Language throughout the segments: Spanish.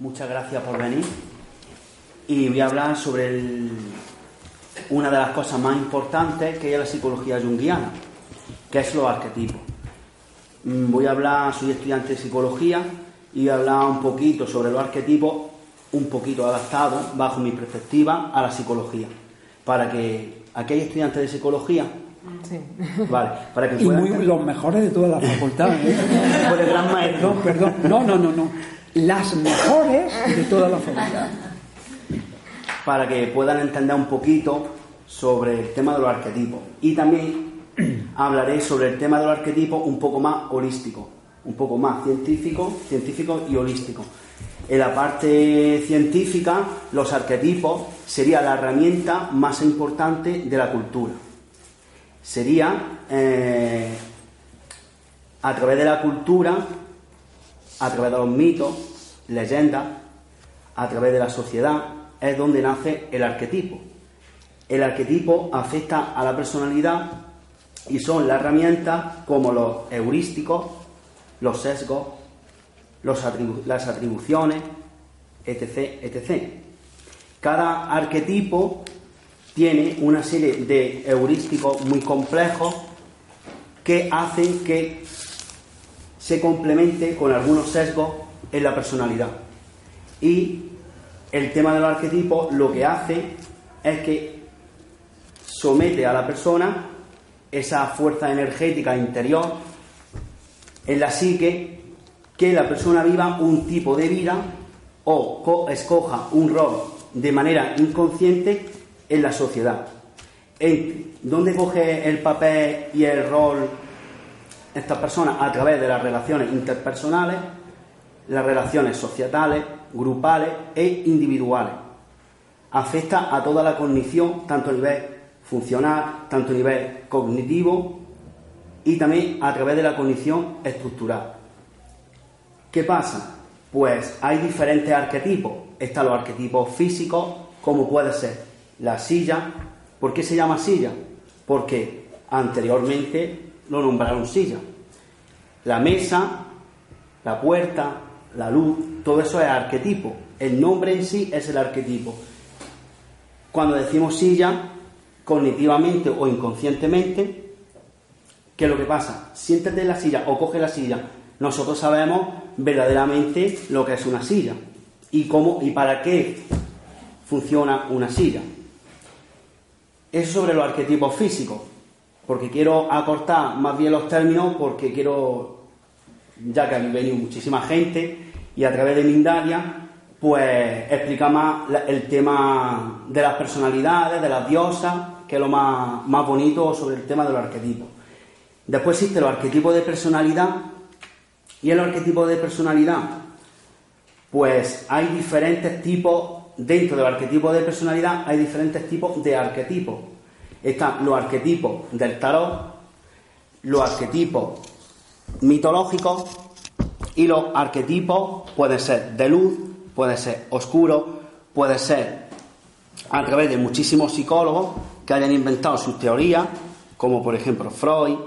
Muchas gracias por venir. Y voy a hablar sobre una de las cosas más importantes que es la psicología junguiana, que es los arquetipos. Mm, voy a hablar, soy estudiante de psicología y voy a hablar un poquito sobre los arquetipos, un poquito adaptados bajo mi perspectiva a la psicología, para que aquellos estudiantes de psicología Sí. Vale, para que Y muy, los mejores de toda la facultad. ¿eh? Por el gran maestro. No, perdón. No, no, no, no. Las mejores de toda la facultad. para que puedan entender un poquito sobre el tema de los arquetipos. Y también hablaré sobre el tema de los arquetipos un poco más holístico, un poco más científico, científico y holístico. En la parte científica, los arquetipos sería la herramienta más importante de la cultura. Sería eh, a través de la cultura, a través de los mitos, leyendas, a través de la sociedad, es donde nace el arquetipo. El arquetipo afecta a la personalidad y son las herramientas como los heurísticos, los sesgos, las atribuciones, etc., etc. Cada arquetipo tiene una serie de heurísticos muy complejos que hacen que se complemente con algunos sesgos en la personalidad. Y el tema de los arquetipos lo que hace es que somete a la persona esa fuerza energética interior en la psique que la persona viva un tipo de vida o co- escoja un rol de manera inconsciente en la sociedad. ¿Dónde coge el papel y el rol estas personas? A través de las relaciones interpersonales, las relaciones societales, grupales e individuales. Afecta a toda la cognición, tanto a nivel funcional, tanto a nivel cognitivo y también a través de la cognición estructural. ¿Qué pasa? Pues hay diferentes arquetipos. Están los arquetipos físicos, como puede ser la silla. ¿Por qué se llama silla? Porque anteriormente lo nombraron silla. La mesa, la puerta, la luz, todo eso es arquetipo. El nombre en sí es el arquetipo. Cuando decimos silla, cognitivamente o inconscientemente, ¿qué es lo que pasa? Siéntate en la silla o coge la silla. Nosotros sabemos verdaderamente lo que es una silla y cómo y para qué funciona una silla. Eso sobre los arquetipos físicos, porque quiero acortar más bien los términos, porque quiero, ya que ha venido muchísima gente y a través de Mindalia, pues explicar más el tema de las personalidades, de las diosas, que es lo más, más bonito sobre el tema de los arquetipos. Después existe los arquetipos de personalidad, y el arquetipo de personalidad, pues hay diferentes tipos, dentro del arquetipo de personalidad hay diferentes tipos de arquetipos. Están los arquetipos del tarot, los arquetipos mitológicos y los arquetipos pueden ser de luz, puede ser oscuro, puede ser a través de muchísimos psicólogos que hayan inventado sus teorías, como por ejemplo Freud,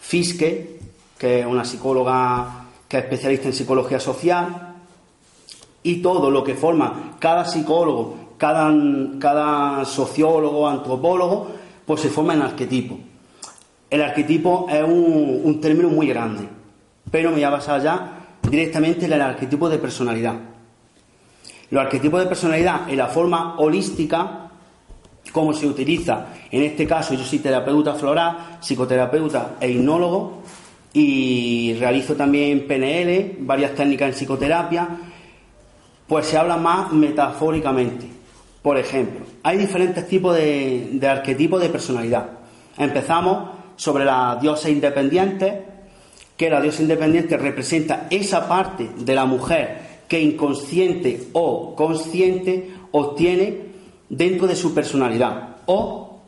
Fiske, que es una psicóloga que es especialista en psicología social, y todo lo que forma cada psicólogo, cada, cada sociólogo, antropólogo, pues se forma en arquetipo. El arquetipo es un, un término muy grande, pero me voy a basar ya directamente en el arquetipo de personalidad. Los arquetipos de personalidad en la forma holística, como se utiliza, en este caso yo soy terapeuta floral, psicoterapeuta e hipnólogo, y realizo también PNL, varias técnicas en psicoterapia, pues se habla más metafóricamente. Por ejemplo, hay diferentes tipos de, arquetipos de personalidad. Empezamos sobre la diosa independiente, que la diosa independiente representa esa parte de la mujer que inconsciente o consciente obtiene dentro de su personalidad o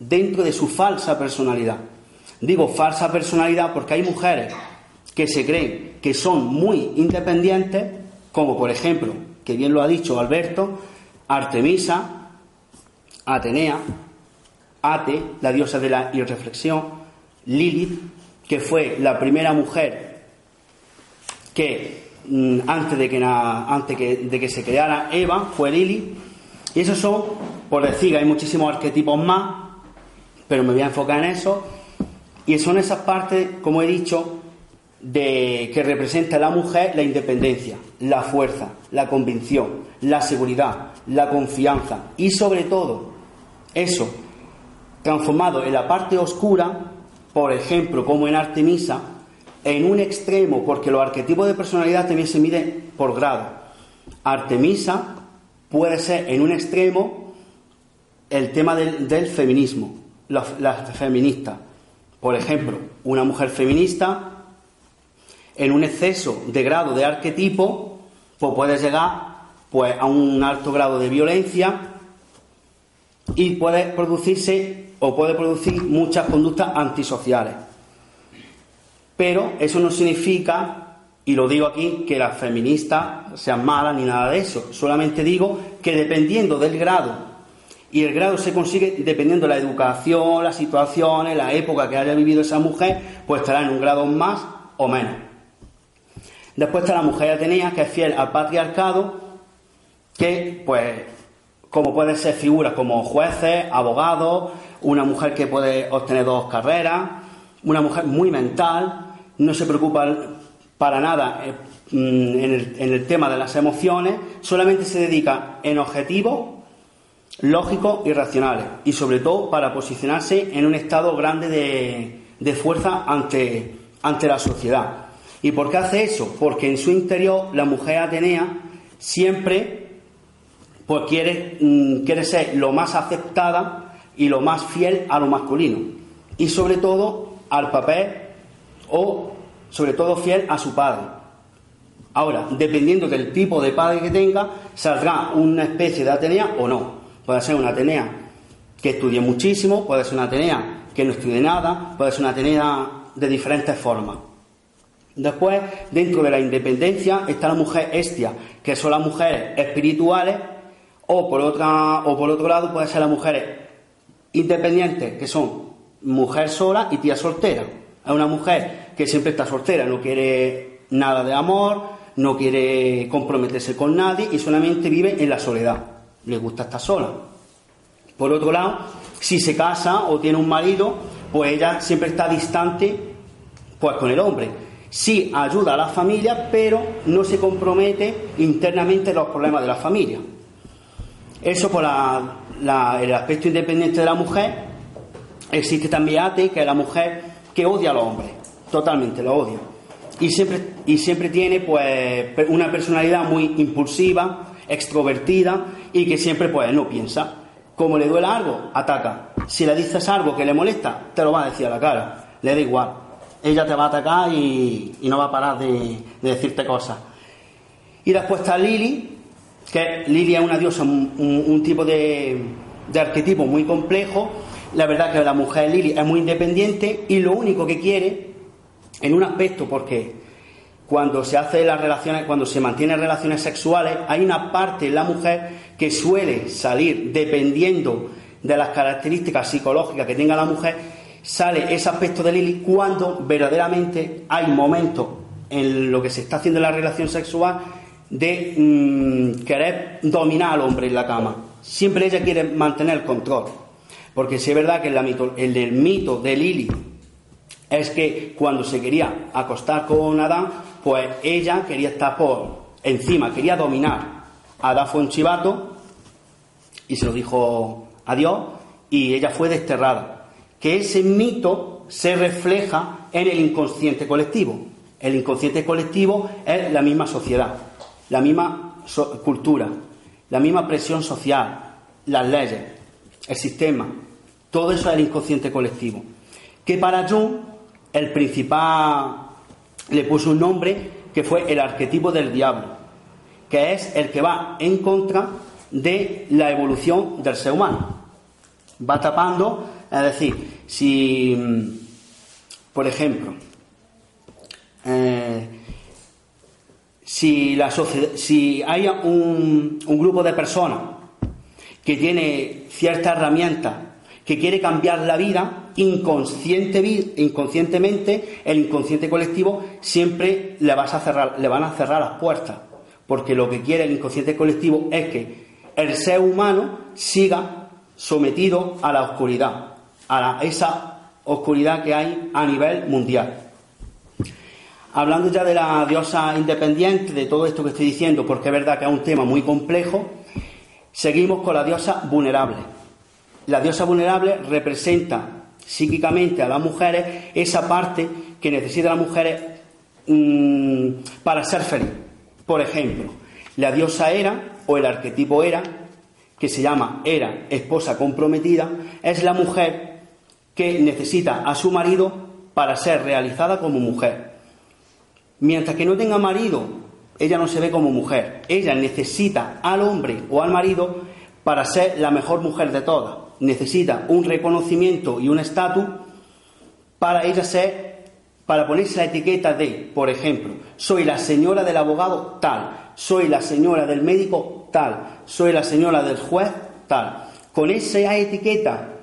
dentro de su falsa personalidad. Digo falsa personalidad porque hay mujeres que se creen que son muy independientes, como por ejemplo, que bien lo ha dicho Alberto, Artemisa, Atenea, Ate, la diosa de la irreflexión, Lilith, que fue la primera mujer que mm, antes, de que, antes de que se creara Eva, fue Lilith. Y esos son, por decir, hay muchísimos arquetipos más, pero me voy a enfocar en eso. Y son esas partes, como he dicho, de que representa la mujer la independencia, la fuerza, la convicción, la seguridad, la confianza y sobre todo eso transformado en la parte oscura, por ejemplo, como en Artemisa, en un extremo, porque los arquetipos de personalidad también se miden por grado. Artemisa puede ser en un extremo el tema del, feminismo, la, feminista. Por ejemplo, una mujer feminista en un exceso de grado de arquetipo, pues puede llegar pues, a un alto grado de violencia y puede producirse o puede producir muchas conductas antisociales. Pero eso no significa, y lo digo aquí, que las feministas sean malas ni nada de eso. Solamente digo que dependiendo del grado, y el grado se consigue dependiendo de la educación, las situaciones, la época que haya vivido esa mujer, pues estará en un grado más o menos. Después está la mujer atenea, que es fiel al patriarcado, que pues como pueden ser figuras como jueces, abogados, una mujer que puede obtener dos carreras, una mujer muy mental, no se preocupa para nada eh, mm, en el, tema de las emociones, solamente se dedica en objetivos lógicos y racionales y sobre todo para posicionarse en un estado grande de, fuerza ante, ante la sociedad. ¿Y por qué hace eso? Porque en su interior la mujer atenea siempre pues quiere, mm, quiere ser lo más aceptada y lo más fiel a lo masculino. Y sobre todo al papel o sobre todo fiel a su padre. Ahora, dependiendo del tipo de padre que tenga, saldrá una especie de Atenea o no. Puede ser una Atenea que estudie muchísimo, puede ser una Atenea que no estudie nada, puede ser una Atenea de diferentes formas. Después, dentro de la independencia, está la mujer estia, que son las mujeres espirituales o por, otra, o por otro lado puede ser las mujeres independientes, que son mujer sola y tía soltera. Es una mujer que siempre está soltera, no quiere nada de amor, no quiere comprometerse con nadie y solamente vive en la soledad. Le gusta estar sola. Por otro lado, si se casa o tiene un marido, pues ella siempre está distante pues con el hombre. Sí ayuda a la familia, pero no se compromete internamente en los problemas de la familia. Eso por el aspecto independiente de la mujer. Existe también Ate, que es la mujer que odia a los hombres, totalmente lo odia. Y siempre, y siempre tiene pues una personalidad muy impulsiva, extrovertida y que siempre pues no piensa. Como le duele algo, ataca. Si le dices algo que le molesta, te lo va a decir a la cara. Le da igual. Ella te va a atacar y, no va a parar de, decirte cosas. Y después está Lili, que Lilia es una diosa, un, tipo de, arquetipo muy complejo. La verdad que la mujer Lili es muy independiente y lo único que quiere, en un aspecto, porque cuando se hace las relaciones, cuando se mantienen relaciones sexuales, hay una parte en la mujer que suele salir dependiendo de las características psicológicas que tenga la mujer, sale ese aspecto de Lili cuando verdaderamente hay momentos en lo que se está haciendo en la relación sexual de mm, querer dominar al hombre en la cama. Siempre ella quiere mantener el control. Porque si es verdad que el, mito, el mito de Lili es que cuando se quería acostar con Adán, pues ella quería estar por encima, quería dominar. Adán fue un chivato y se lo dijo a Dios y ella fue desterrada. Que ese mito se refleja en el inconsciente colectivo. El inconsciente colectivo es la misma sociedad la misma cultura, la misma presión social, las leyes, el sistema, todo eso es el inconsciente colectivo. Que para Jung, el principal le puso un nombre que fue el arquetipo del diablo, que es el que va en contra de la evolución del ser humano. Va tapando, es decir, si, mm, por ejemplo, eh, si, hay un, grupo de personas que tiene cierta herramienta que quiere cambiar la vida, inconsciente, inconscientemente, el inconsciente colectivo siempre le, a cerrar, le van a cerrar las puertas. Porque lo que quiere el inconsciente colectivo es que el ser humano siga sometido a la oscuridad, a esa oscuridad que hay a nivel mundial. Hablando ya de la diosa independiente, de todo esto que estoy diciendo, porque es verdad que es un tema muy complejo, seguimos con la diosa vulnerable. La diosa vulnerable representa psíquicamente a las mujeres esa parte que necesitan las mujeres mm, para ser feliz. Por ejemplo, la diosa Hera o el arquetipo Hera, que se llama Hera, esposa comprometida, es la mujer que necesita a su marido para ser realizada como mujer. Mientras que no tenga marido, ella no se ve como mujer. Ella necesita al hombre o al marido para ser la mejor mujer de todas necesita un reconocimiento y un estatus para ella ser, para ponerse la etiqueta de, por ejemplo, soy la señora del abogado tal, soy la señora del médico tal, soy la señora del juez tal. Con esa etiqueta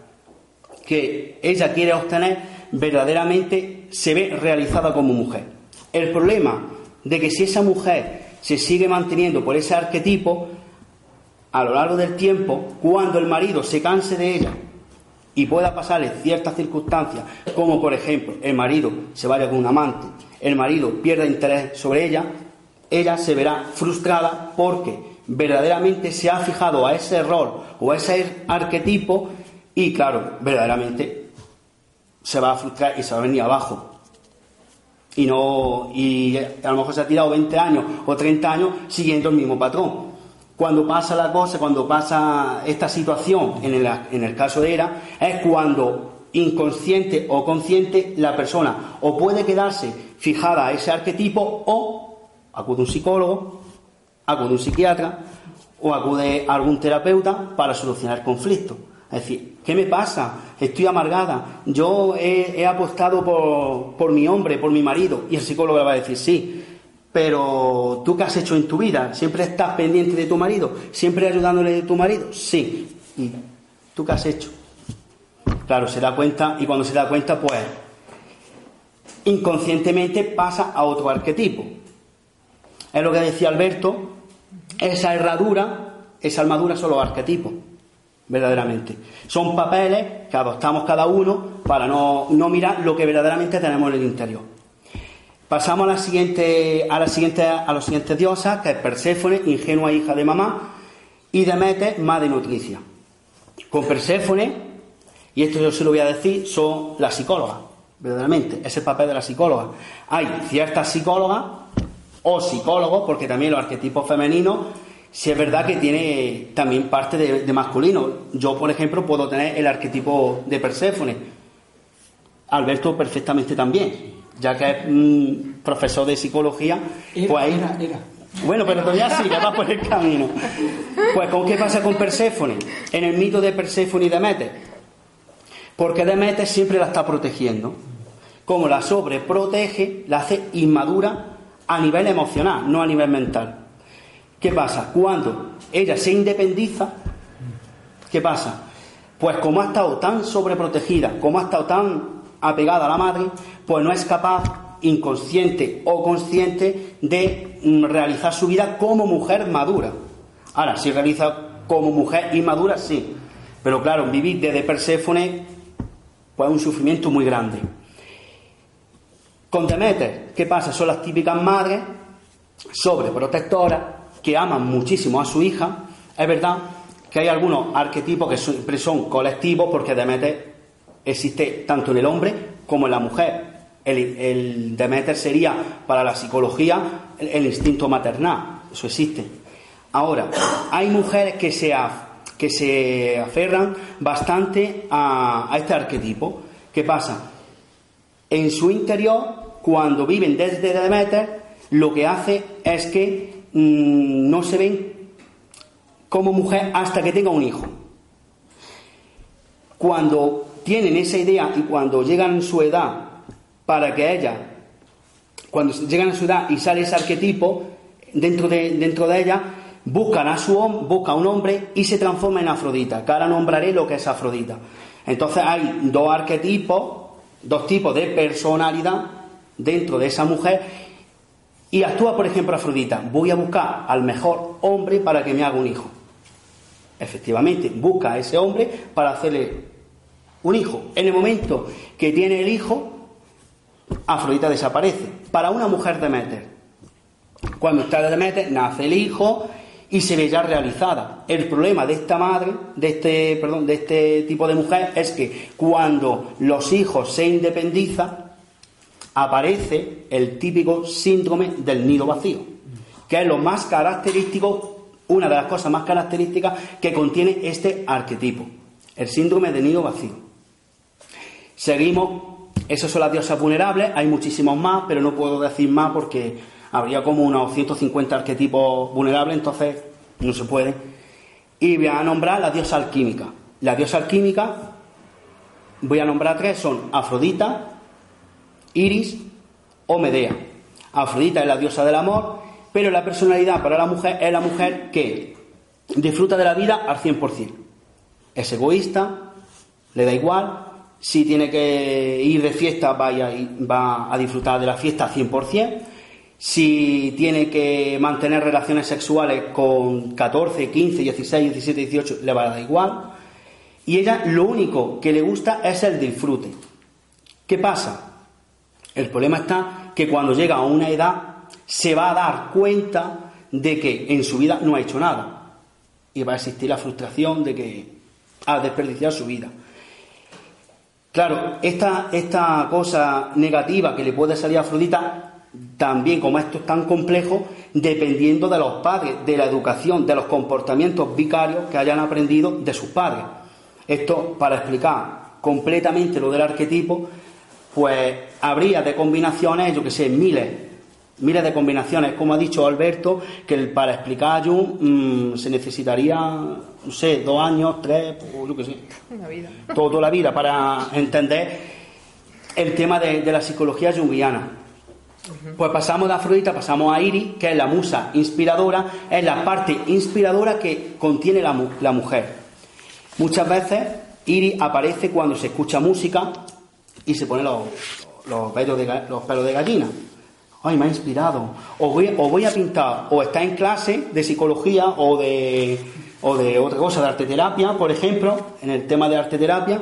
que ella quiere obtener, verdaderamente se ve realizada como mujer. El problema de que si esa mujer se sigue manteniendo por ese arquetipo, a lo largo del tiempo, cuando el marido se canse de ella y pueda pasarle ciertas circunstancias, como por ejemplo el marido se vaya con un amante, el marido pierda interés sobre ella, ella se verá frustrada porque verdaderamente se ha fijado a ese error o a ese arquetipo y claro, verdaderamente se va a frustrar y se va a venir abajo. Y no y a lo mejor se ha tirado 20 años o 30 años siguiendo el mismo patrón. Cuando pasa la cosa, cuando pasa esta situación, en el, en el caso de ERA, es cuando inconsciente o consciente la persona o puede quedarse fijada a ese arquetipo o acude un psicólogo, acude un psiquiatra o acude a algún terapeuta para solucionar el conflicto. Es decir, ¿qué me pasa? Estoy amargada. Yo he, apostado por, por, mi hombre, por mi marido. Y el psicólogo le va a decir, sí, pero tú qué has hecho en tu vida? ¿Siempre estás pendiente de tu marido? ¿Siempre ayudándole a tu marido? Sí. ¿Y tú qué has hecho? Claro, se da cuenta y cuando se da cuenta, pues inconscientemente pasa a otro arquetipo. Es lo que decía Alberto, esa herradura, esa armadura son los arquetipos, verdaderamente. Son papeles que adoptamos cada uno para no, no mirar lo que verdaderamente tenemos en el interior. Pasamos a la siguiente, a la siguiente, a los siguientes diosas, que es Perséfone, ingenua hija de mamá, y Demeter, madre nutricia. Con Perséfone, y esto yo se lo voy a decir, son las psicólogas, verdaderamente, es el papel de la psicóloga. Hay ciertas psicólogas o psicólogos, porque también los arquetipos femeninos, si es verdad que tiene también parte de, de masculino. Yo, por ejemplo, puedo tener el arquetipo de Perséfone. Alberto perfectamente también ya que es profesor de psicología, pues era, era. Bueno, pero todavía sí, ya va por el camino. Pues, ¿con qué pasa con Perséfone? En el mito de Perséfone y Demeter. Porque Demeter siempre la está protegiendo. Como la sobreprotege, la hace inmadura a nivel emocional, no a nivel mental. ¿Qué pasa? Cuando ella se independiza, ¿qué pasa? Pues como ha estado tan sobreprotegida, como ha estado tan apegada a la madre, pues no es capaz, inconsciente o consciente, de mm, realizar su vida como mujer madura. Ahora, si realiza como mujer inmadura, sí. Pero claro, vivir desde Perséfone, pues es un sufrimiento muy grande. Con Demeter, ¿qué pasa? Son las típicas madres sobreprotectoras que aman muchísimo a su hija. Es verdad que hay algunos arquetipos que siempre son colectivos porque Demeter existe tanto en el hombre como en la mujer. El, Demeter sería para la psicología el, instinto maternal, eso existe. Ahora, hay mujeres que se que se aferran bastante a este arquetipo. ¿Qué pasa? En su interior, cuando viven desde Demeter, lo que hace es que mm, no se ven como mujer hasta que tenga un hijo. Cuando tienen esa idea y cuando llegan a su edad para que ella, cuando llegan a su edad y sale ese arquetipo dentro de, dentro de ella, buscan a su busca un hombre y se transforma en Afrodita, que ahora nombraré lo que es Afrodita. Entonces hay dos arquetipos, dos tipos de personalidad dentro de esa mujer y actúa, por ejemplo, Afrodita, voy a buscar al mejor hombre para que me haga un hijo. Efectivamente, busca a ese hombre para hacerle un hijo. En el momento que tiene el hijo, Afrodita desaparece. Para una mujer de Demeter, cuando está de Demeter, nace el hijo y se ve ya realizada. El problema de esta madre, de este, perdón, de este tipo de mujer, es que cuando los hijos se independizan, aparece el típico síndrome del nido vacío, que es lo más característico, una de las cosas más características que contiene este arquetipo, el síndrome del nido vacío. Seguimos, esos son las diosas vulnerables, hay muchísimos más, pero no puedo decir más porque habría como unos 150 arquetipos vulnerables, entonces no se puede. Y voy a nombrar la diosa alquímica. La diosa alquímica, voy a nombrar tres, son Afrodita, Iris o Medea. Afrodita es la diosa del amor, pero la personalidad para la mujer es la mujer que disfruta de la vida al 100%. Es egoísta, le da igual, si tiene que ir de fiesta vaya, va a disfrutar de la fiesta al 100%, si tiene que mantener relaciones sexuales con 14, 15, 16, 17, 18, le va a dar igual. Y ella lo único que le gusta es el disfrute. ¿Qué pasa? El problema está que cuando llega a una edad se va a dar cuenta de que en su vida no ha hecho nada. Y va a existir la frustración de que ha desperdiciado su vida. Claro, esta, esta cosa negativa que le puede salir a Afrodita, también como esto es tan complejo, dependiendo de los padres, de la educación, de los comportamientos vicarios que hayan aprendido de sus padres. Esto para explicar completamente lo del arquetipo, pues habría de combinaciones, yo que sé, miles, miles de combinaciones. Como ha dicho Alberto, que para explicar a Jung mm, se necesitaría, no sé, dos años, tres, o yo que sé. Una vida. Toda la vida para entender el tema de, la psicología junguiana. Pues pasamos de Afrodita, pasamos a Iris, que es la musa inspiradora, es la parte inspiradora que contiene la, la mujer. Muchas veces Iris aparece cuando se escucha música, y se pone los, los, pelos, de, los pelos de gallina. Ay, me ha inspirado. O voy, o voy a pintar, o está en clase de psicología o de, o de otra cosa, de arte terapia, por ejemplo, en el tema de arte terapia,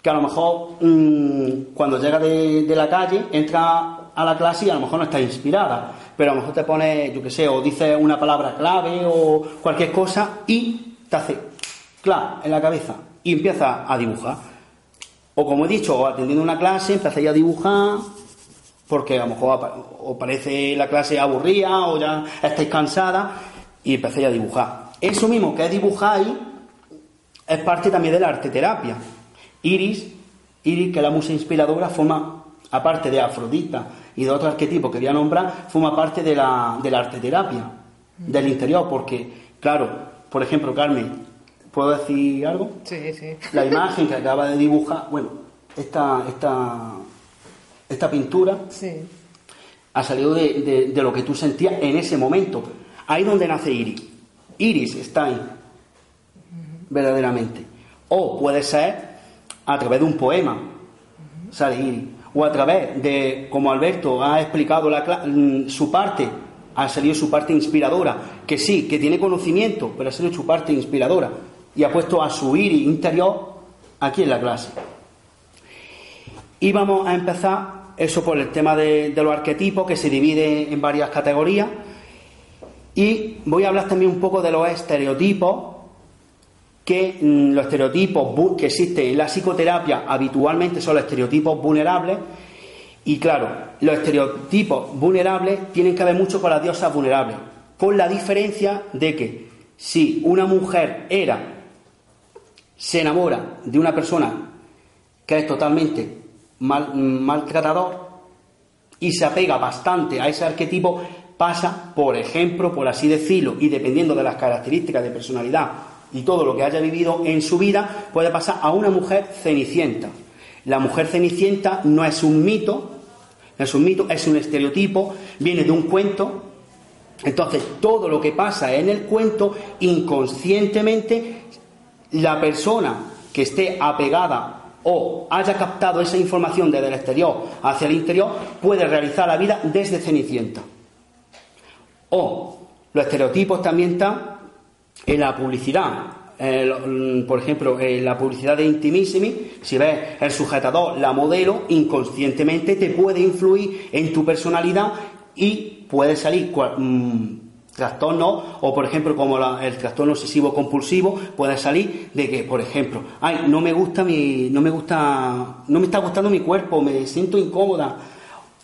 que a lo mejor mm, cuando llega de, de, la calle entra a la clase y a lo mejor no está inspirada, pero a lo mejor te pone, yo qué sé, o dice una palabra clave o cualquier cosa y te hace claro en la cabeza y empieza a dibujar. O como he dicho, atendiendo una clase, empecéis a dibujar, porque a lo mejor os parece la clase aburrida o ya estáis cansada, y empecéis a dibujar. Eso mismo que dibujáis es parte también de la arte terapia. Iris, Iris, que es la musa inspiradora, forma, aparte de Afrodita y de otros arquetipos que voy nombrar, forma parte de la, de la arte terapia, del interior, porque, claro, por ejemplo, Carmen, ¿Puedo decir algo? Sí, sí. La imagen que acaba de dibujar, bueno, esta, esta, esta pintura ha salido de, lo que tú sentías en ese momento. Ahí donde nace Iris. Iris está ahí, verdaderamente. O puede ser a través de un poema, sale Iris. O a través de, como Alberto ha explicado la, mm, su parte, ha salido su parte inspiradora, que sí, que tiene conocimiento, pero ha salido su parte inspiradora y ha puesto a su iris interior aquí en la clase. Y vamos a empezar eso por el tema de, los arquetipos que se divide en varias categorías. Y voy a hablar también un poco de los estereotipos, que mm, los estereotipos que existen en la psicoterapia habitualmente son los estereotipos vulnerables. Y claro, los estereotipos vulnerables tienen que ver mucho con las diosas vulnerables, con la diferencia de que Si una mujer era, se enamora de una persona que es totalmente mal, maltratador y se apega bastante a ese arquetipo, pasa, por ejemplo, por así decirlo, y dependiendo de las características de personalidad y todo lo que haya vivido en su vida, puede pasar a una mujer cenicienta. La mujer cenicienta no es un mito, no es un mito, es un estereotipo, viene de un cuento. Entonces, todo lo que pasa en el cuento, inconscientemente, la persona que esté apegada o haya captado esa información desde el exterior hacia el interior, puede realizar la vida desde Cenicienta. O los estereotipos también están en la publicidad. Mm, por ejemplo, en la publicidad de Intimissimi, si ves el sujetador, la modelo, inconscientemente te puede influir en tu personalidad y puede salir mm, trastorno o por ejemplo como el trastorno obsesivo compulsivo puede salir de que por ejemplo ay no me gusta mi no me gusta no me está gustando mi cuerpo me siento incómoda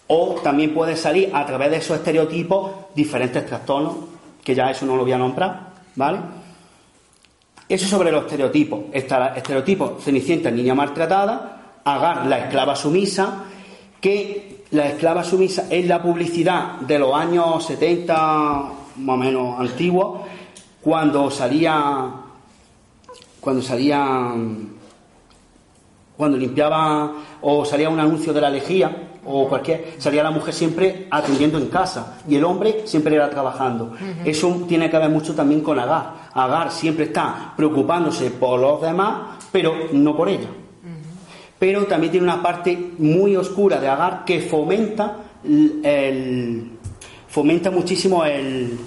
o también puede salir a través de esos estereotipos diferentes trastornos que ya eso no lo voy a nombrar vale eso sobre los estereotipos. Está el estereotipo cenicienta niña maltratada agar la esclava sumisa que la esclava sumisa es la publicidad de los años 70 más o menos antigua, cuando salía, cuando salía, cuando limpiaba o salía un anuncio de la lejía o cualquier, salía la mujer siempre atendiendo en casa y el hombre siempre era trabajando. Eso tiene que ver mucho también con Agar. Agar siempre está preocupándose por los demás, pero no por ella. Pero también tiene una parte muy oscura de Agar que fomenta el, fomenta muchísimo el,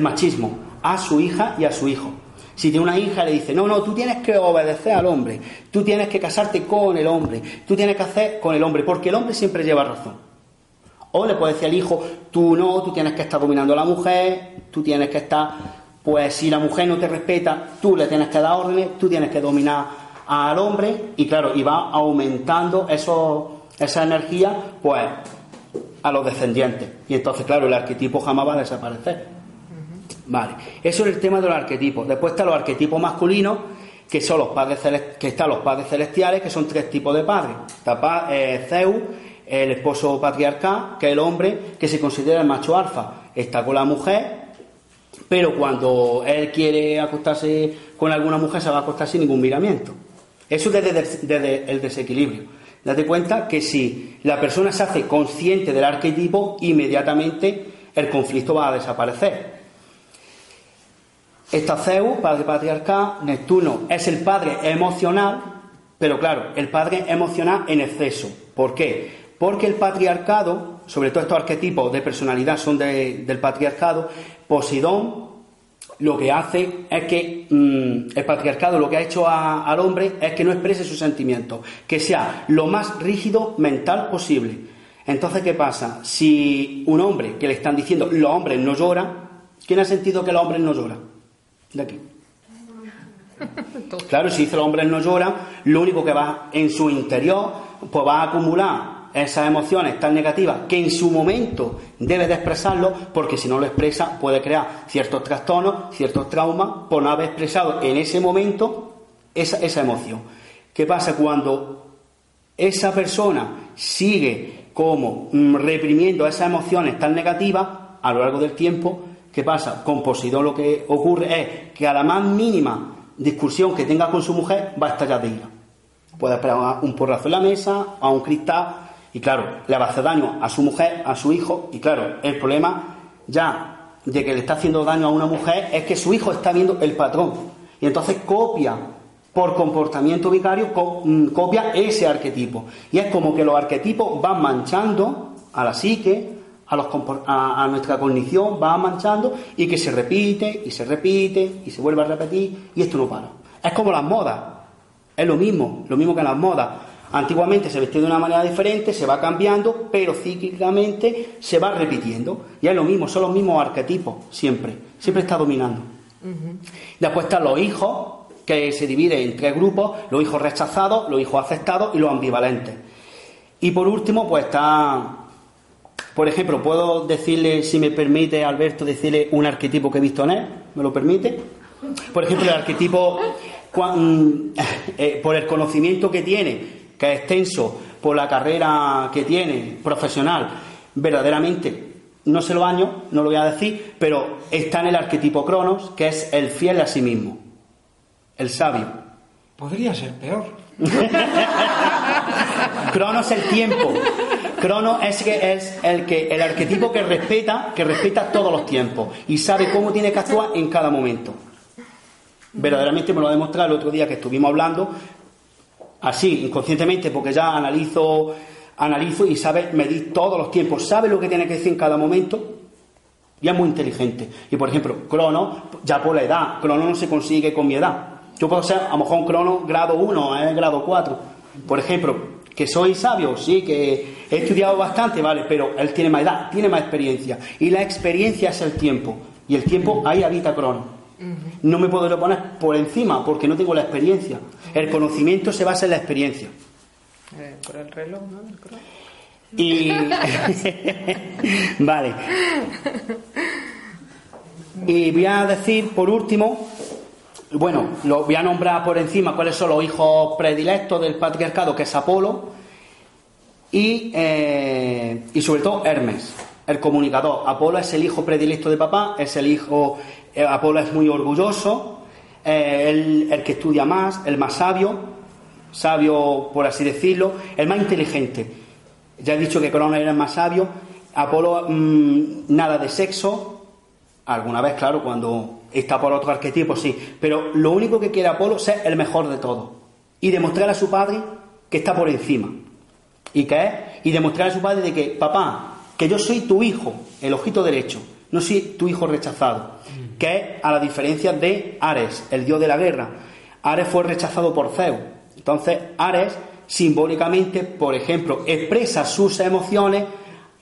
machismo a su hija y a su hijo. Si tiene una hija le dice, no, no, tú tienes que obedecer al hombre, tú tienes que casarte con el hombre, tú tienes que hacer con el hombre, porque el hombre siempre lleva razón. O le puede decir al hijo, tú no, tú tienes que estar dominando a la mujer, tú tienes que estar, pues si la mujer no te respeta, tú le tienes que dar órdenes, tú tienes que dominar al hombre, y claro, y va aumentando eso, esa energía, pues a los descendientes. Y entonces, claro, el arquetipo jamás va a desaparecer. Vale, eso es el tema de los arquetipos. Después están los arquetipos masculinos, que son los padres que están los padres celestiales, que son tres tipos de padres. Está eh, Zeus, el esposo patriarcal, que es el hombre que se considera el macho alfa. Está con la mujer, pero cuando él quiere acostarse con alguna mujer se va a acostar sin ningún miramiento. Eso desde, desde el desequilibrio. Date cuenta que si la persona se hace consciente del arquetipo, inmediatamente el conflicto va a desaparecer. Está Zeus, padre patriarcal, Neptuno es el padre emocional, pero claro, el padre emocional en exceso. ¿Por qué? Porque el patriarcado, sobre todo estos arquetipos de personalidad son del patriarcado, Posidón lo que hace es que mm, el patriarcado lo que ha hecho al hombre es que no exprese sus sentimientos, que sea lo más rígido mental posible. Entonces, ¿qué pasa? Si un hombre que le están diciendo los hombres no lloran, ¿quién ha sentido que los hombres no lloran? De aquí. Claro, si dice los hombres no lloran, lo único que va en su interior, pues va a acumular esas emociones tan negativas que en su momento debe de expresarlo porque si no lo expresa puede crear ciertos trastornos, ciertos traumas por no haber expresado en ese momento esa, esa emoción. ¿Qué pasa cuando esa persona sigue como mm, reprimiendo esas emociones tan negativas a lo largo del tiempo? ¿Qué pasa? Con Posidón lo que ocurre es que a la más mínima discusión que tenga con su mujer va a estallar de ira. Puede esperar un porrazo en la mesa, a un cristal, y claro, le va a hacer daño a su mujer, a su hijo, y claro, el problema ya de que le está haciendo daño a una mujer es que su hijo está viendo el patrón. Y entonces copia por comportamiento vicario, mm, copia ese arquetipo. Y es como que los arquetipos van manchando a la psique, a, los, a, nuestra cognición, van manchando y que se repite y se repite y se vuelve a repetir y esto no para. Es como las modas. Es lo mismo, lo mismo que las modas. Antiguamente se vestía de una manera diferente, se va cambiando, pero cíclicamente se va repitiendo. Y es lo mismo, son los mismos arquetipos, siempre. Siempre está dominando. Después están los hijos, que se dividen en tres grupos, los hijos rechazados, los hijos aceptados y los ambivalentes. Y por último, pues está, por ejemplo, puedo decirle, si me permite Alberto, decirle un arquetipo que he visto en él, ¿me lo permite? Por ejemplo, el arquetipo, eh, por el conocimiento que tiene, que es extenso, por la carrera que tiene, profesional, verdaderamente, no se lo baño, no lo voy a decir, pero está en el arquetipo Cronos, que es el fiel a sí mismo, el sabio. Podría ser peor. Cronos es el tiempo. Cronos es, que es el que el arquetipo que respeta, que respeta todos los tiempos y sabe cómo tiene que actuar en cada momento. Verdaderamente me lo ha demostrado el otro día que estuvimos hablando, así, inconscientemente, porque ya analizo, analizo y sabe medir todos los tiempos, sabe lo que tiene que decir en cada momento y es muy inteligente. Y por ejemplo, Cronos, ya por la edad, Cronos no se consigue con mi edad. Yo puedo ser a lo mejor un Cronos grado 1, eh, grado 4. Por ejemplo, que soy sabio, sí, que he estudiado bastante, vale, pero él tiene más edad, tiene más experiencia. Y la experiencia es el tiempo. Y el tiempo ahí habita Cronos. No me puedo poner por encima porque no tengo la experiencia. El conocimiento se basa en la experiencia. Eh, por el reloj, ¿no? El. Y. vale. Y voy a decir, por último, bueno, lo voy a nombrar por encima cuáles son los hijos predilectos del patriarcado, que es Apolo, y, eh, y sobre todo Hermes, el comunicador. Apolo es el hijo predilecto de papá, es el hijo. Eh, Apolo es muy orgulloso, eh, el, que estudia más, el más sabio, sabio por así decirlo, el más inteligente. Ya he dicho que Cronos era el más sabio. Apolo, mm, nada de sexo. Alguna vez, claro, cuando está por otro arquetipo, sí. Pero lo único que quiere Apolo es ser el mejor de todos. Y demostrar a su padre que está por encima. ¿Y qué es? Y demostrar a su padre de que, papá, que yo soy tu hijo, el ojito derecho, no soy tu hijo rechazado. Que es a la diferencia de Ares, el dios de la guerra. Ares fue rechazado por Zeus. Entonces, Ares, simbólicamente, por ejemplo, expresa sus emociones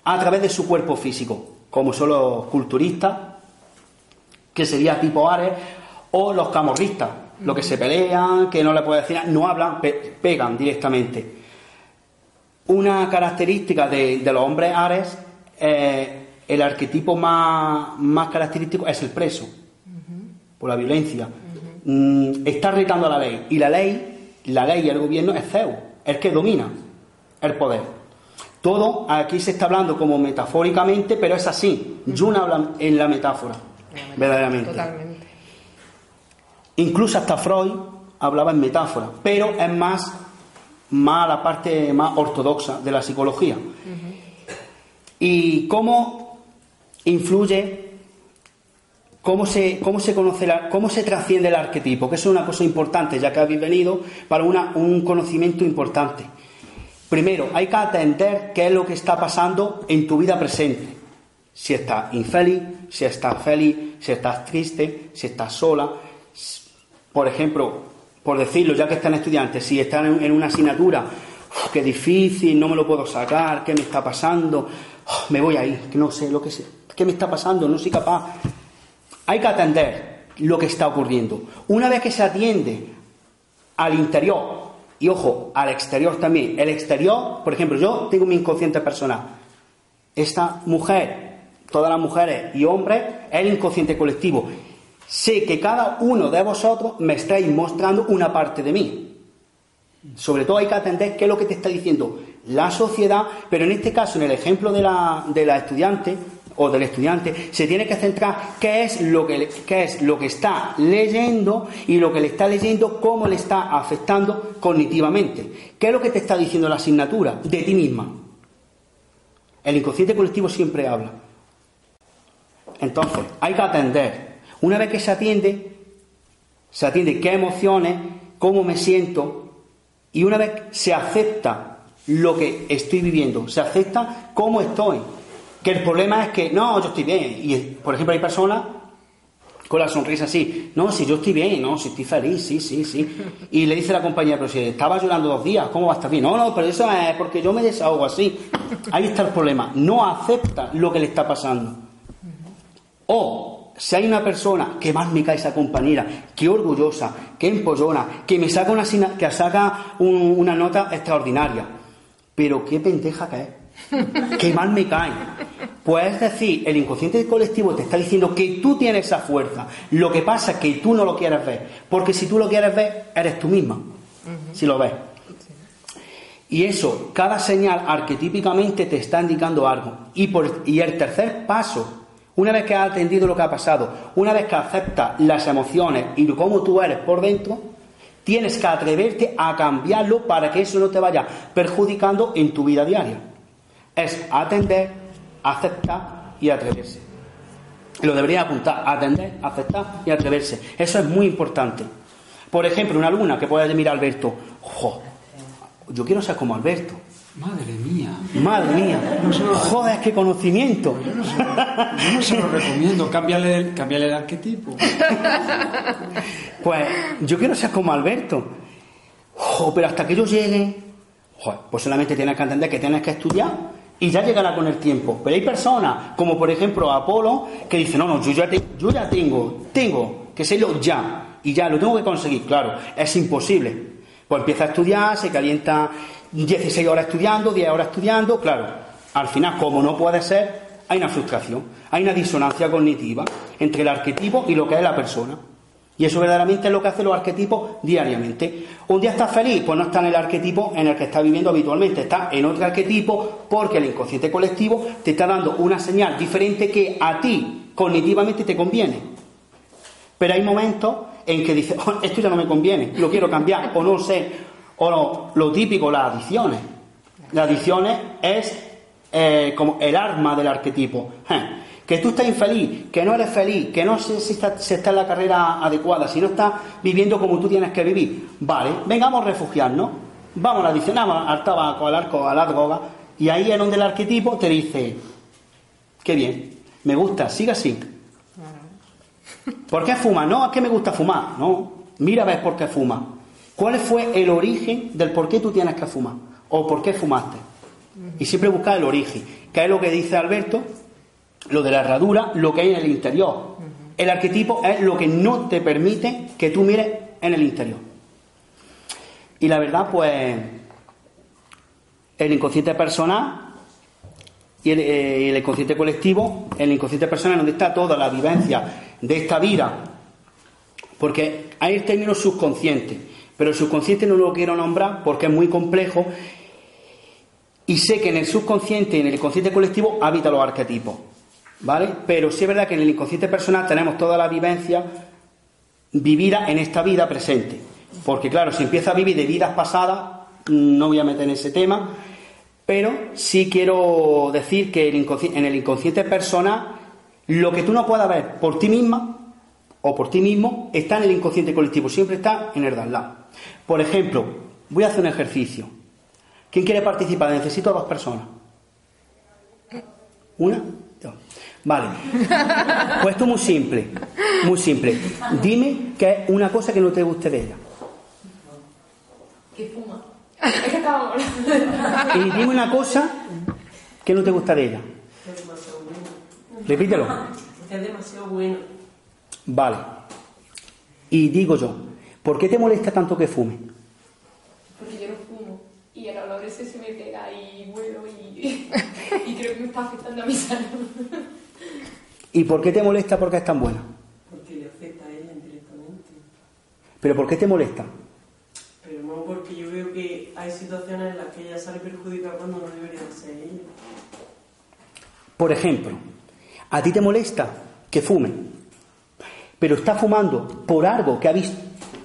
a través de su cuerpo físico, como son los culturistas, que sería tipo Ares, o los camorristas, los que se pelean, que no le puede decir nada, no hablan, pe- pegan directamente. Una característica de, de los hombres Ares, eh, el arquetipo más, más característico es el preso, por la violencia. Mm, está retando a la ley, y la ley, la ley y el gobierno es Zeus, el que domina el poder. Todo aquí se está hablando como metafóricamente, pero es así. Jung habla en la metáfora, verdaderamente. Totalmente. Incluso hasta Freud hablaba en metáfora, pero es más, más la parte más ortodoxa de la psicología. ¿Y cómo influye, cómo se, cómo se conoce, la- cómo se trasciende el arquetipo? Que es una cosa importante, ya que habéis venido para una- un conocimiento importante. Primero, hay que atender qué es lo que está pasando en tu vida presente. Si estás infeliz, si estás feliz, si estás triste, si estás sola. Por ejemplo, por decirlo, ya que están estudiantes, si están en una asignatura, "Uf, qué difícil, no me lo puedo sacar, qué me está pasando, Uf, me voy a ir, no sé lo que sé, qué me está pasando, no soy capaz. Hay que atender lo que está ocurriendo. Una vez que se atiende al interior y ojo, al exterior también. El exterior, por ejemplo, yo tengo mi inconsciente personal. Esta mujer, todas las mujeres y hombres, es el inconsciente colectivo. Sé que cada uno de vosotros me estáis mostrando una parte de mí. Sobre todo hay que atender qué es lo que te está diciendo la sociedad, pero en este caso, en el ejemplo de la, de la estudiante o del estudiante, se tiene que centrar qué es, lo que, qué es lo que está leyendo y lo que le está leyendo, cómo le está afectando cognitivamente. ¿Qué es lo que te está diciendo la asignatura? De ti misma. El inconsciente colectivo siempre habla. Entonces, hay que atender. Una vez que se atiende, se atiende qué emociones, cómo me siento, y una vez se acepta lo que estoy viviendo, se acepta cómo estoy. Que el problema es que, no, yo estoy bien. Y, por ejemplo, hay personas con la sonrisa así, no, si yo estoy bien, no, si estoy feliz, sí, sí, sí. Y le dice la compañera, pero si estaba llorando dos días, ¿cómo va a estar bien? No, no, pero eso es porque yo me desahogo así. Ahí está el problema. No acepta lo que le está pasando. O si hay una persona que más me cae esa compañera, que orgullosa, que empollona, que me saca una, que saca un- una nota extraordinaria, pero qué pendeja que que mal me cae. Pues es decir, el inconsciente colectivo te está diciendo que tú tienes esa fuerza. Lo que pasa es que tú no lo quieres ver. Porque si tú lo quieres ver, eres tú misma. Si lo ves. Y eso, cada señal arquetípicamente te está indicando algo. Y, por, y el tercer paso, una vez que has atendido lo que ha pasado, una vez que aceptas las emociones y cómo tú eres por dentro, tienes que atreverte a cambiarlo para que eso no te vaya perjudicando en tu vida diaria. Es atender, aceptar y atreverse. Lo debería apuntar, atender, aceptar y atreverse. Eso es muy importante. Por ejemplo, una alumna que pueda decir, a Alberto, yo quiero ser como Alberto. Madre mía. Madre mía. Joder, qué conocimiento. Yo no, se lo, recomiendo. Cámbiale, el arquetipo. Pues yo quiero ser como Alberto. pero hasta que yo llegue, pues solamente tienes que entender que tienes que estudiar y ya llegará con el tiempo. Pero hay personas, como por ejemplo Apolo, que dicen, no, no, yo ya, yo ya tengo, tengo que serlo ya. Y ya lo tengo que conseguir. Claro, es imposible. Pues empieza a estudiar, se calienta 16 horas estudiando, 10 horas estudiando, claro, al final, como no puede ser, hay una frustración, hay una disonancia cognitiva entre el arquetipo y lo que es la persona. Y eso verdaderamente es lo que hacen los arquetipos diariamente. Un día estás feliz, pues no está en el arquetipo en el que estás viviendo habitualmente, está en otro arquetipo porque el inconsciente colectivo te está dando una señal diferente que a ti cognitivamente te conviene. Pero hay momentos en que dices, oh, esto ya no me conviene, lo quiero cambiar, o no sé, o lo, típico, las adiciones. Las adiciones es eh, como el arma del arquetipo. Que tú estás infeliz, que no eres feliz, que no sé si está, está en la carrera adecuada, si no estás viviendo como tú tienes que vivir. Vale, vengamos a refugiarnos. Vamos a adición, al tabaco, al arco, a la droga. Y ahí es donde el arquetipo te dice, qué bien, me gusta, siga así. ¿Por qué fuma? No, es que me gusta fumar. No, mira a ver por qué fuma. ¿Cuál fue el origen del por qué tú tienes que fumar? ¿O por qué fumaste? Y siempre buscar el origen. ¿Qué es lo que dice Alberto? Lo de la herradura, lo que hay en el interior. El arquetipo es lo que no te permite que tú mires en el interior. Y la verdad, pues, el inconsciente personal y el, eh, el inconsciente colectivo, el inconsciente personal donde está toda la vivencia de esta vida, porque hay el término subconsciente. Pero el subconsciente no lo quiero nombrar porque es muy complejo y sé que en el subconsciente y en el inconsciente colectivo habita los arquetipos. ¿Vale? Pero sí es verdad que en el inconsciente personal tenemos toda la vivencia vivida en esta vida presente. Porque claro, si empieza a vivir de vidas pasadas, no voy a meter en ese tema, pero sí quiero decir que en el inconsciente personal, lo que tú no puedas ver por ti misma o por ti mismo está en el inconsciente colectivo, siempre está en el de por ejemplo, voy a hacer un ejercicio. ¿Quién quiere participar? Necesito dos personas. ¿Una? Dos. Vale. Pues esto es muy simple. Muy simple. Dime que es una cosa que no te guste de ella. Que fuma. y dime una cosa que no te gusta de ella. Repítelo. Es demasiado bueno. Vale. Y digo yo, ¿Por qué te molesta tanto que fume? Porque yo no fumo y el olor ese se me pega y vuelo y, y creo que me está afectando a mi salud. ¿Y por qué te molesta porque es tan buena? Porque le afecta a ella indirectamente. ¿Pero por qué te molesta? Pero no porque yo veo que hay situaciones en las que ella sale perjudicada cuando no debería ser ella. Por ejemplo, ¿a ti te molesta que fume? Pero está fumando por algo que ha visto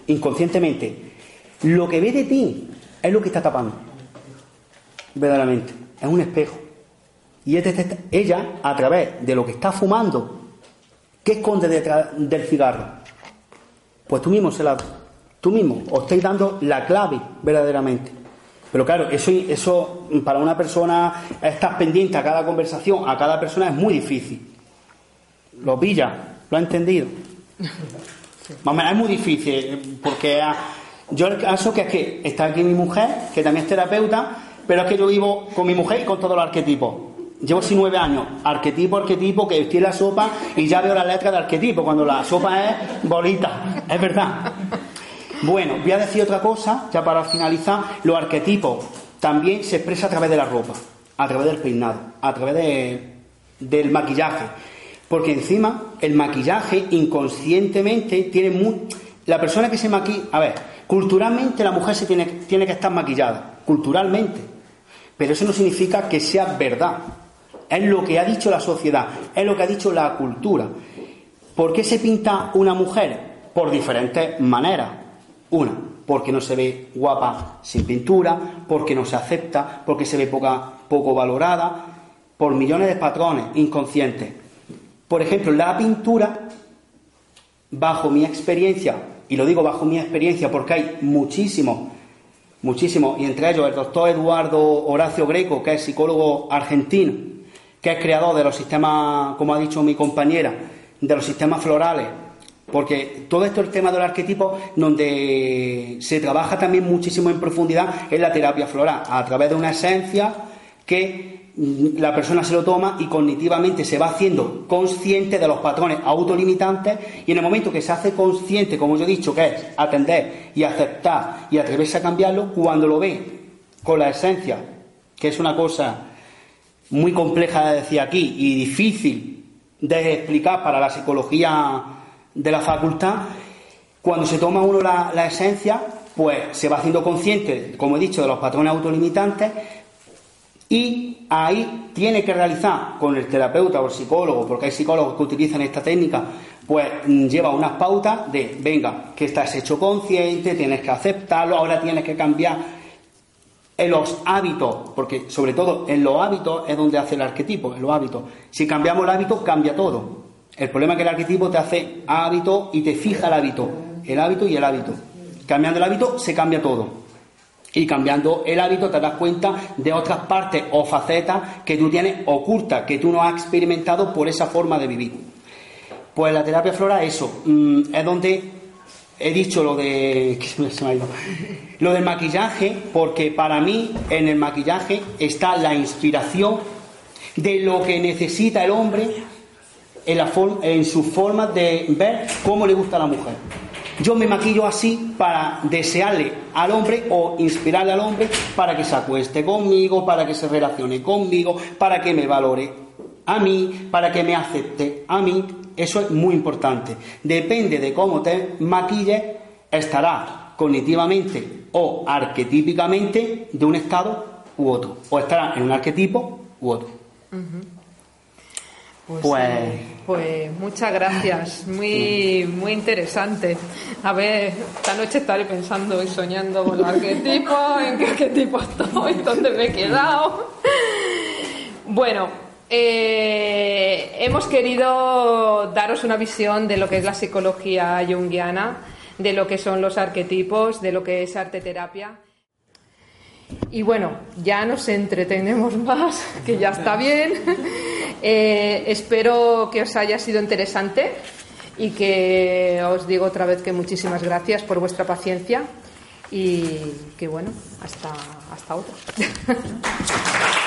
inconscientemente, lo que ve de ti es lo que está tapando. Verdaderamente. Es un espejo. Y ella, a través de lo que está fumando, ¿qué esconde detrás del cigarro? Pues tú mismo se la, tú mismo os estáis dando la clave verdaderamente. Pero claro, eso, eso para una persona, estar pendiente a cada conversación, a cada persona es muy difícil. ¿Lo pilla? ¿Lo ha entendido? es muy difícil, porque yo el caso que es que está aquí mi mujer, que también es terapeuta, pero es que yo vivo con mi mujer y con todos los arquetipos. Llevo así nueve años, arquetipo, arquetipo, que estoy en la sopa y ya veo la letra de arquetipo, cuando la sopa es bolita, es verdad. Bueno, voy a decir otra cosa, ya para finalizar, los arquetipos también se expresa a través de la ropa, a través del peinado, a través de del maquillaje. Porque encima el maquillaje inconscientemente tiene muy... La persona que se maquilla... A ver, culturalmente la mujer se tiene, tiene que estar maquillada, culturalmente. Pero eso no significa que sea verdad. Es lo que ha dicho la sociedad, es lo que ha dicho la cultura. ¿Por qué se pinta una mujer? Por diferentes maneras. Una, porque no se ve guapa sin pintura, porque no se acepta, porque se ve poca, poco valorada, por millones de patrones inconscientes. Por ejemplo, la pintura, bajo mi experiencia, y lo digo bajo mi experiencia porque hay muchísimos, muchísimos, y entre ellos el doctor Eduardo Horacio Greco, que es psicólogo argentino, que es creador de los sistemas, como ha dicho mi compañera, de los sistemas florales, porque todo esto, el tema del arquetipo, donde se trabaja también muchísimo en profundidad en la terapia floral, a través de una esencia que la persona se lo toma y cognitivamente se va haciendo consciente de los patrones autolimitantes y en el momento que se hace consciente, como yo he dicho, que es atender y aceptar y atreverse a cambiarlo, cuando lo ve con la esencia, que es una cosa muy compleja de decir aquí y difícil de explicar para la psicología de la facultad, cuando se toma uno la, la esencia, pues se va haciendo consciente, como he dicho, de los patrones autolimitantes, y ahí tiene que realizar con el terapeuta o el psicólogo, porque hay psicólogos que utilizan esta técnica, pues mm, lleva unas pautas de, venga, que estás hecho consciente, tienes que aceptarlo, ahora tienes que cambiar en los hábitos, porque sobre todo en los hábitos es donde hace el arquetipo, en los hábitos. Si cambiamos el hábito, cambia todo. El problema es que el arquetipo te hace hábito y te fija el hábito, el hábito y el hábito. Cambiando el hábito se cambia todo. Y cambiando el hábito te das cuenta de otras partes o facetas que tú tienes ocultas, que tú no has experimentado por esa forma de vivir. Pues la terapia flora, eso, mm, es donde he dicho lo de. Lo del maquillaje, porque para mí en el maquillaje está la inspiración de lo que necesita el hombre en, la en su forma de ver cómo le gusta a la mujer. Yo me maquillo así para desearle al hombre o inspirarle al hombre para que se acueste conmigo, para que se relacione conmigo, para que me valore a mí, para que me acepte a mí. Eso es muy importante. Depende de cómo te maquilles, estará cognitivamente o arquetípicamente de un estado u otro. O estará en un arquetipo u otro. Pues, pues, pues, muchas gracias, muy, muy interesante. A ver, esta noche estaré pensando y soñando con el arquetipo, en qué arquetipo estoy, dónde me he quedado. Bueno, eh, hemos querido daros una visión de lo que es la psicología junguiana, de lo que son los arquetipos, de lo que es arte terapia. Y bueno, ya nos entretenemos más, que ya está bien. Eh, espero que os haya sido interesante y que os digo otra vez que muchísimas gracias por vuestra paciencia y que bueno, hasta, hasta otra.